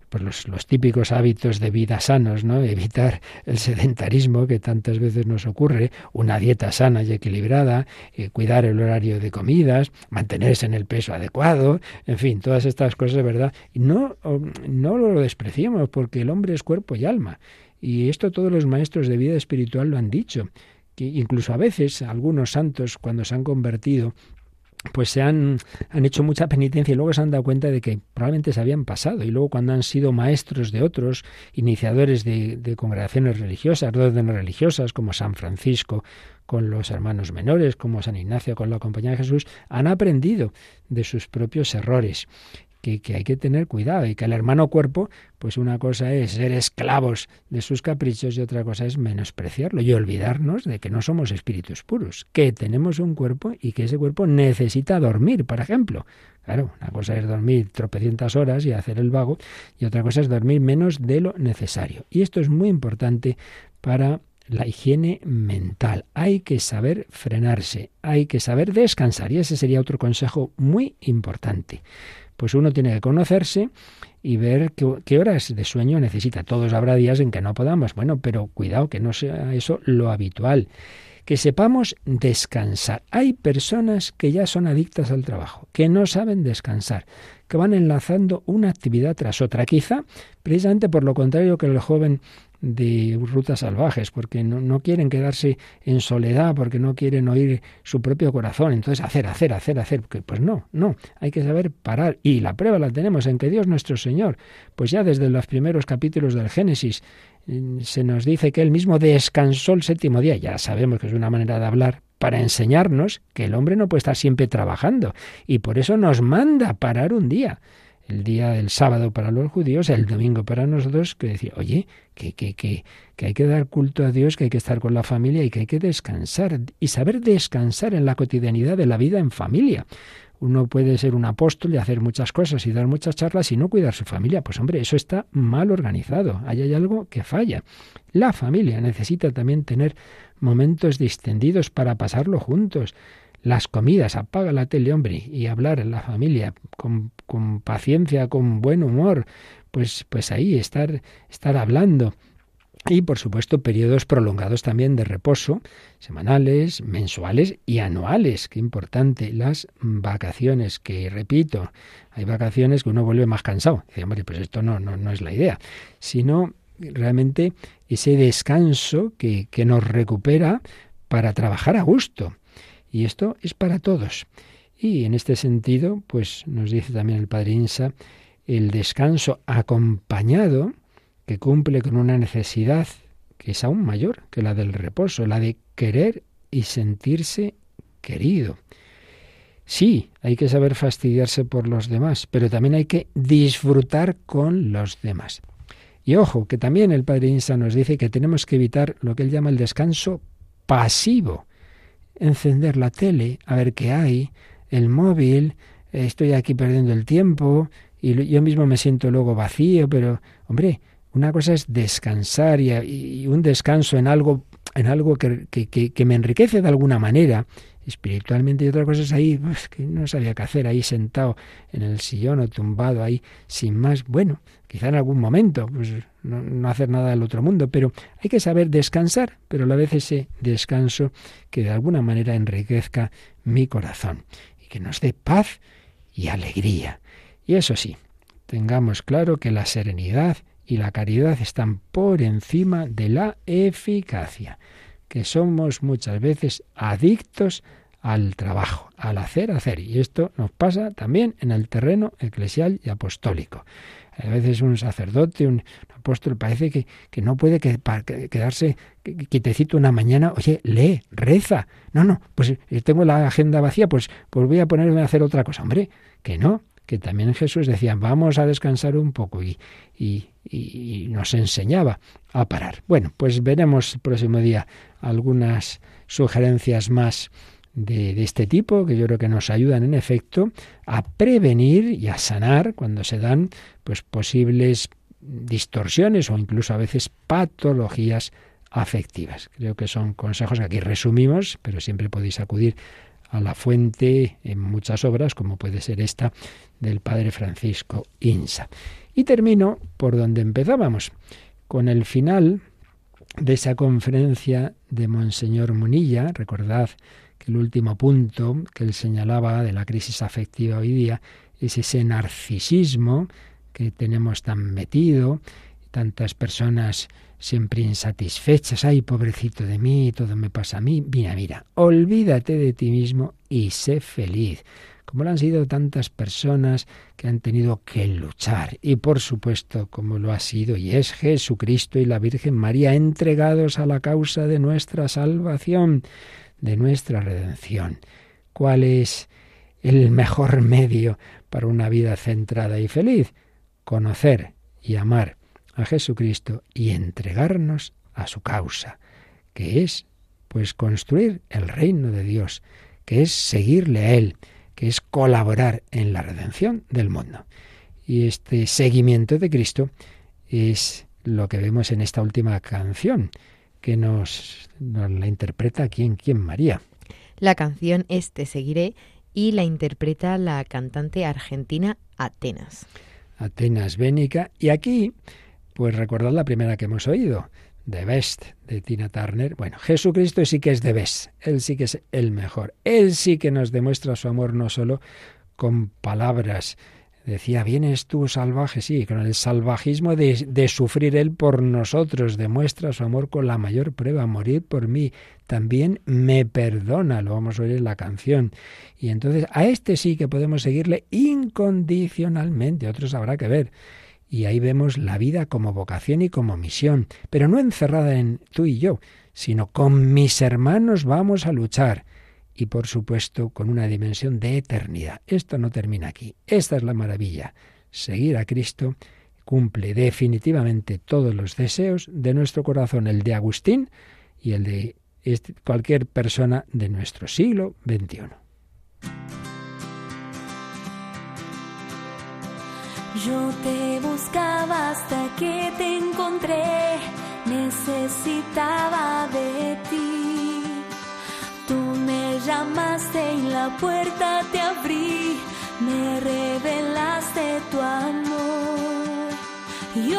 Pues los, típicos hábitos de vida sanos, ¿no? Evitar el sedentarismo que tantas veces nos ocurre, una dieta sana y equilibrada, eh, cuidar el horario de comidas, mantenerse en el peso adecuado, en fin, todas estas cosas, ¿verdad? No, no lo despreciemos, porque el hombre es cuerpo y alma. Y esto todos los maestros de vida espiritual lo han dicho que incluso a veces algunos santos cuando se han convertido pues se han, han, hecho mucha penitencia y luego se han dado cuenta de que probablemente se habían pasado. Y luego cuando han sido maestros de otros, iniciadores de, de congregaciones religiosas, de órdenes religiosas, como San Francisco con los hermanos menores, como San Ignacio con la Compañía de Jesús, han aprendido de sus propios errores que, hay que tener cuidado y que el hermano cuerpo, pues una cosa es ser esclavos de sus caprichos y otra cosa es menospreciarlo y olvidarnos de que no somos espíritus puros, que tenemos un cuerpo y que ese cuerpo necesita dormir, por ejemplo. Claro, una cosa es dormir tropecientas horas y hacer el vago y otra cosa es dormir menos de lo necesario. Y esto es muy importante para la higiene mental. Hay que saber frenarse, hay que saber descansar y ese sería otro consejo muy importante pues uno tiene que conocerse y ver qué, horas de sueño necesita. Todos habrá días en que no podamos, bueno, pero cuidado que no sea eso lo habitual. Que sepamos descansar. Hay personas que ya son adictas al trabajo, que no saben descansar, que van enlazando una actividad tras otra. Quizá precisamente por lo contrario que el joven de rutas salvajes, porque no, quieren quedarse en soledad, porque no quieren oír su propio corazón. Entonces, hacer, hacer, hacer, hacer. Pues no, no, hay que saber parar. Y la prueba la tenemos en que Dios nuestro Señor, pues ya desde los primeros capítulos del Génesis, mm, se nos dice que él mismo descansó el séptimo día. Ya sabemos que es una manera de hablar para enseñarnos que el hombre no puede estar siempre trabajando. Y por eso nos manda parar un día el día del sábado para los judíos, el domingo para nosotros, que decía, oye, que, que, que, que hay que dar culto a Dios, que hay que estar con la familia y que hay que descansar y saber descansar en la cotidianidad de la vida en familia. Uno puede ser un apóstol y hacer muchas cosas y dar muchas charlas y no cuidar su familia. Pues hombre, eso está mal organizado. Ahí hay algo que falla. La familia necesita también tener momentos distendidos para pasarlo juntos las comidas, apaga la tele, hombre, y hablar en la familia con, con paciencia, con buen humor, pues, pues ahí estar, estar hablando. Y por supuesto periodos prolongados también de reposo, semanales, mensuales y anuales. Qué importante. Las vacaciones, que repito, hay vacaciones que uno vuelve más cansado. Dice, hombre, pues esto no, no, no es la idea. Sino realmente ese descanso que, que nos recupera para trabajar a gusto. Y esto es para todos. Y en este sentido, pues nos dice también el Padre Insa, el descanso acompañado que cumple con una necesidad que es aún mayor que la del reposo, la de querer y sentirse querido. Sí, hay que saber fastidiarse por los demás, pero también hay que disfrutar con los demás. Y ojo, que también el Padre Insa nos dice que tenemos que evitar lo que él llama el descanso pasivo, encender la tele, a ver qué hay, el móvil, estoy aquí perdiendo el tiempo y yo mismo me siento luego vacío, pero hombre, una cosa es descansar y, un descanso en algo, en algo que, que, me enriquece de alguna manera espiritualmente y otra cosa es ahí pues, que no sabía qué hacer ahí sentado en el sillón o tumbado ahí sin más bueno quizá en algún momento pues no, hacer nada del otro mundo, pero hay que saber descansar, pero a la vez ese descanso que de alguna manera enriquezca mi corazón y que nos dé paz y alegría. Y eso sí, tengamos claro que la serenidad y la caridad están por encima de la eficacia, que somos muchas veces adictos al trabajo, al hacer, hacer. Y esto nos pasa también en el terreno eclesial y apostólico. A veces un sacerdote, un apóstol, parece que, que no puede quedarse quitecito una mañana, oye, lee, reza. No, no, pues eh, tengo la agenda vacía, pues, pues voy a ponerme a hacer otra cosa. Hombre, que no, que también Jesús decía, vamos a descansar un poco y, y, nos enseñaba a parar. Bueno, pues veremos el próximo día algunas sugerencias más de, de, este tipo que yo creo que nos ayudan en efecto a prevenir y a sanar cuando se dan pues posibles distorsiones o incluso a veces patologías afectivas. Creo que son consejos que aquí resumimos, pero siempre podéis acudir a la fuente en muchas obras, como puede ser esta del padre Francisco Insa. Y termino por donde empezábamos, con el final de esa conferencia de Monseñor Munilla. Recordad que el último punto que él señalaba de la crisis afectiva hoy día es ese narcisismo que tenemos tan metido, tantas personas siempre insatisfechas, ay, pobrecito de mí, todo me pasa a mí. Mira, mira, olvídate de ti mismo y sé feliz como lo han sido tantas personas que han tenido que luchar. Y por supuesto, como lo ha sido y es Jesucristo y la Virgen María entregados a la causa de nuestra salvación, de nuestra redención. ¿Cuál es el mejor medio para una vida centrada y feliz? Conocer y amar a Jesucristo y entregarnos a su causa, que es pues construir el reino de Dios, que es seguirle a Él, que es colaborar en la redención del mundo. Y este seguimiento de Cristo es lo que vemos en esta última canción, que nos, la interpreta aquí quién María. La canción es Te seguiré y la interpreta la cantante argentina Atenas. Atenas Bénica. Y aquí, pues recordad la primera que hemos oído, The Best de Tina Turner. Bueno, Jesucristo sí que es The Best, Él sí que es el mejor. Él sí que nos demuestra su amor no solo con palabras. Decía, vienes tú salvaje, sí, con el salvajismo de, de sufrir Él por nosotros, demuestra su amor con la mayor prueba, morir por mí. También me perdona, lo vamos a oír en la canción. Y entonces a este sí que podemos seguirle incondicionalmente, otros habrá que ver. Y ahí vemos la vida como vocación y como misión, pero no encerrada en tú y yo, sino con mis hermanos vamos a luchar. Y por supuesto con una dimensión de eternidad. Esto no termina aquí. Esta es la maravilla. Seguir a Cristo cumple definitivamente todos los deseos de nuestro corazón, el de Agustín y el de cualquier persona de nuestro siglo XXI. Yo te buscaba hasta que te encontré, necesitaba de ti. Tú me llamaste y la puerta te abrí, me revelaste tu amor. Y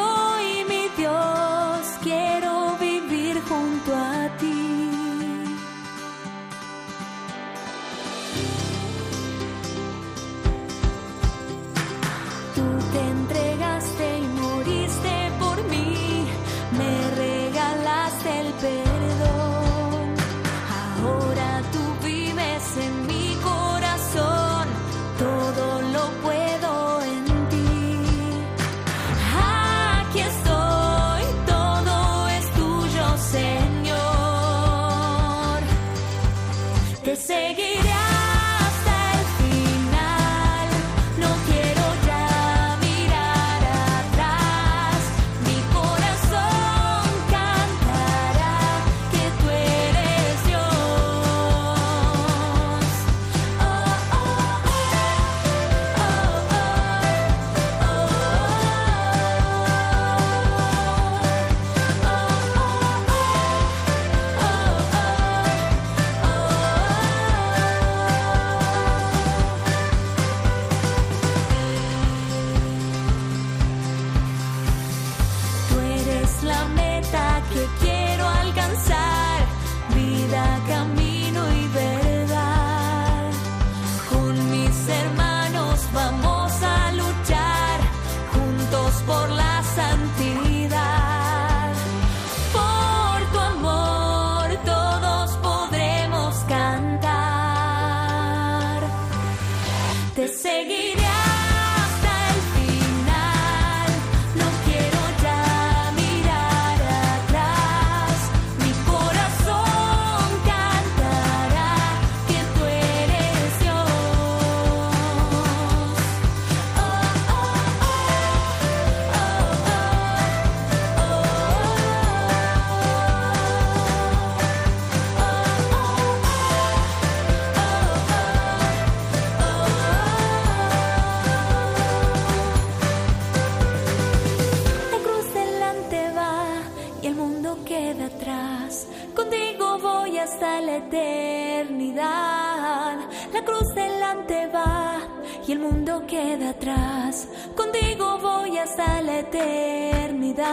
y el mundo queda atrás. Contigo voy hasta la eternidad.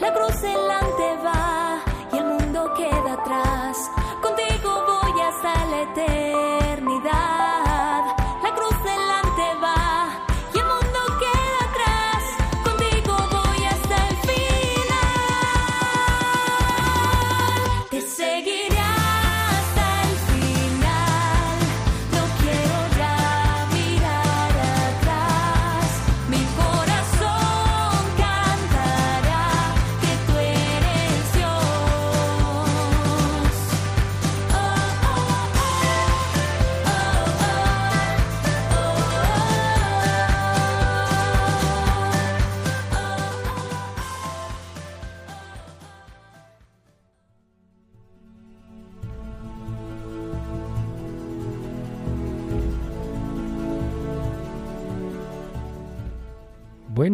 La cruz delante va y el mundo queda atrás. Contigo voy hasta la eternidad.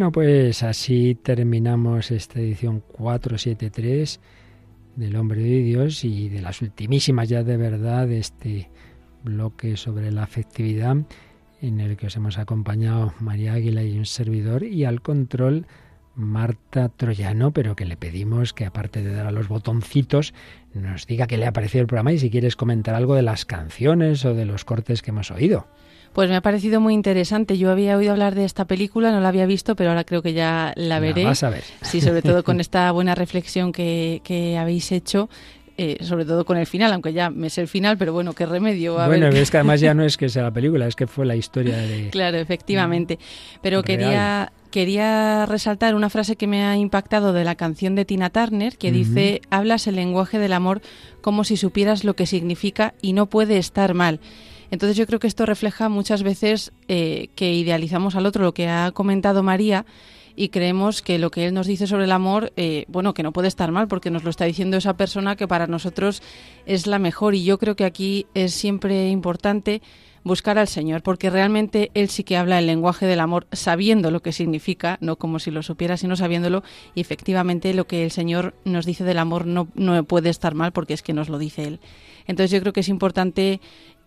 Bueno, pues así terminamos esta edición 473 del Hombre de Dios y de las ultimísimas ya de verdad de este bloque sobre la afectividad en el que os hemos acompañado María Águila y un servidor y al control Marta Troyano, pero que le pedimos que aparte de dar a los botoncitos nos diga qué le ha parecido el programa y si quieres comentar algo de las canciones o de los cortes que hemos oído. Pues me ha parecido muy interesante. Yo había oído hablar de esta película, no la había visto, pero ahora creo que ya la veré. vas a ver. Sí, sobre todo con esta buena reflexión que, que habéis hecho. Eh, sobre todo con el final, aunque ya me sé el final, pero bueno, qué remedio. bueno, es que además ya no es que sea la película, es que fue la historia de... Claro, efectivamente. Pero quería, quería resaltar una frase que me ha impactado de la canción de Tina Turner, que dice, hablas el lenguaje del amor como si supieras lo que significa y no puede estar mal. Entonces yo creo que esto refleja muchas veces eh, que idealizamos al otro, lo que ha comentado María, y creemos que lo que él nos dice sobre el amor, eh, bueno, que no puede estar mal, porque nos lo está diciendo esa persona que para nosotros es la mejor. Y yo creo que aquí es siempre importante buscar al Señor, porque realmente Él sí que habla el lenguaje del amor sabiendo lo que significa, no como si lo supiera, sino sabiéndolo, y efectivamente lo que el Señor nos dice del amor no, no puede estar mal porque es que nos lo dice Él. Entonces yo creo que es importante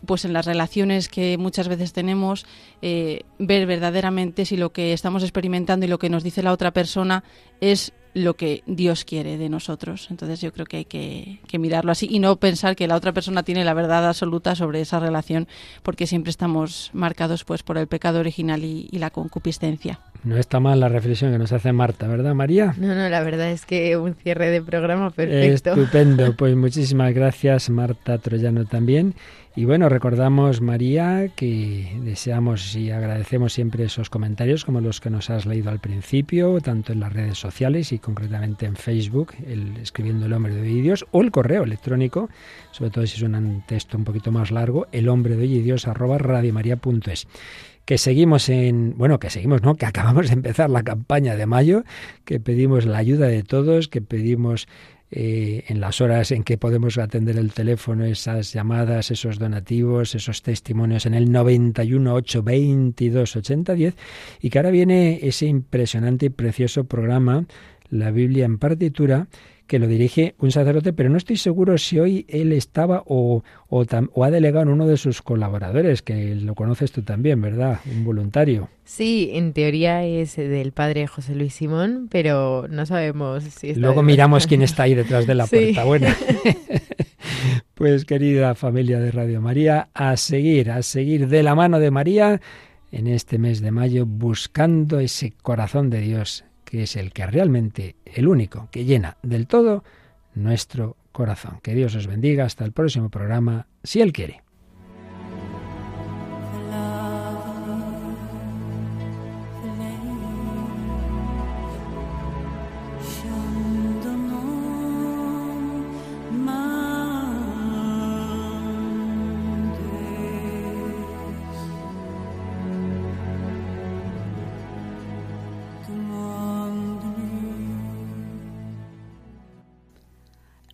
pues en las relaciones que muchas veces tenemos, eh, ver verdaderamente si lo que estamos experimentando y lo que nos dice la otra persona es lo que Dios quiere de nosotros. Entonces yo creo que hay que, mirarlo así y no pensar que la otra persona tiene la verdad absoluta sobre esa relación, porque siempre estamos marcados pues por el pecado original y, y la concupiscencia. No está mal la reflexión que nos hace Marta, ¿verdad, María? No, no, la verdad es que un cierre de programa perfecto. Estupendo, pues muchísimas gracias, Marta Troyano también. Y bueno, recordamos, María, que deseamos y agradecemos siempre esos comentarios como los que nos has leído al principio, tanto en las redes sociales y concretamente en Facebook, el, escribiendo el hombre de Dios, o el correo electrónico, sobre todo si es un texto un poquito más largo, el hombre de radiomaria.es que seguimos en, bueno, que seguimos, ¿no? Que acabamos de empezar la campaña de mayo, que pedimos la ayuda de todos, que pedimos eh, en las horas en que podemos atender el teléfono, esas llamadas, esos donativos, esos testimonios en el 91 8 22 80 10 y que ahora viene ese impresionante y precioso programa, la Biblia en partitura, que lo dirige un sacerdote, pero no estoy seguro si hoy él estaba o, o, ha delegado en uno de sus colaboradores, que lo conoces tú también, ¿verdad? Un voluntario. Sí, en teoría es del padre José Luis Simón, pero no sabemos si Luego miramos quién está ahí detrás de la puerta. Bueno. pues querida familia de Radio María, a seguir, a seguir de la mano de María en este mes de mayo buscando ese corazón de Dios que es el que realmente, el único que llena del todo nuestro corazón. Que Dios os bendiga. Hasta el próximo programa, si Él quiere.